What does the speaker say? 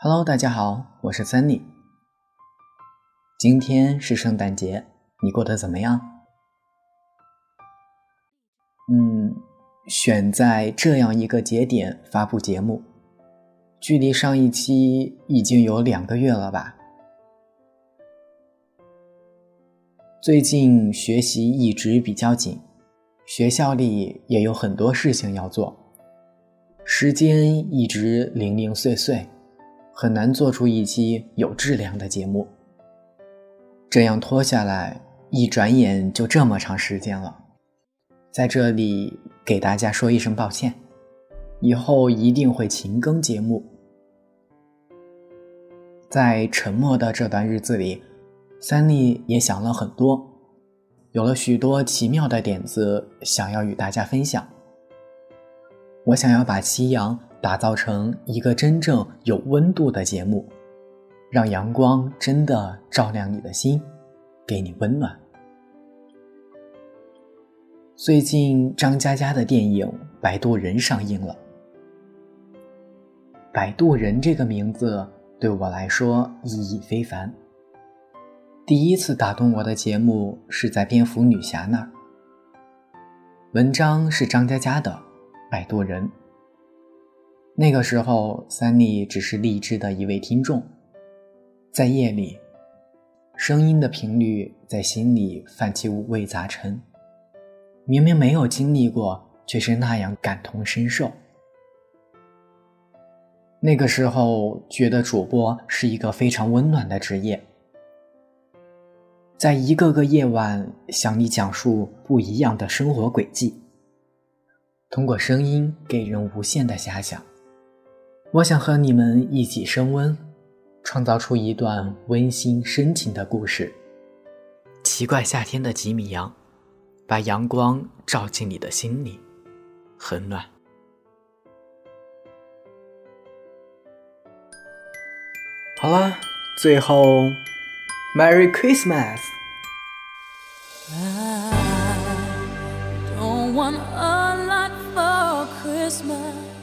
Hello，大家好，我是 Sunny。今天是圣诞节，你过得怎么样？嗯，选在这样一个节点发布节目，距离上一期已经有两个月了吧？最近学习一直比较紧，学校里也有很多事情要做，时间一直零零碎碎。很难做出一期有质量的节目。这样拖下来，一转眼就这么长时间了。在这里给大家说一声抱歉，以后一定会勤更节目。在沉默的这段日子里，三丽也想了很多，有了许多奇妙的点子，想要与大家分享。我想要把夕阳。打造成一个真正有温度的节目，让阳光真的照亮你的心，给你温暖。最近张嘉佳的电影《摆渡人》上映了，《摆渡人》这个名字对我来说意义非凡。第一次打动我的节目是在蝙蝠女侠那儿，文章是张嘉佳的《摆渡人》。那个时候，三丽只是荔枝的一位听众，在夜里，声音的频率在心里泛起五味杂陈。明明没有经历过，却是那样感同身受。那个时候，觉得主播是一个非常温暖的职业，在一个个夜晚向你讲述不一样的生活轨迹，通过声音给人无限的遐想。我想和你们一起升温，创造出一段温馨深情的故事。奇怪夏天的吉米羊，把阳光照进你的心里，很暖。好了，最后，Merry Christmas。my wish come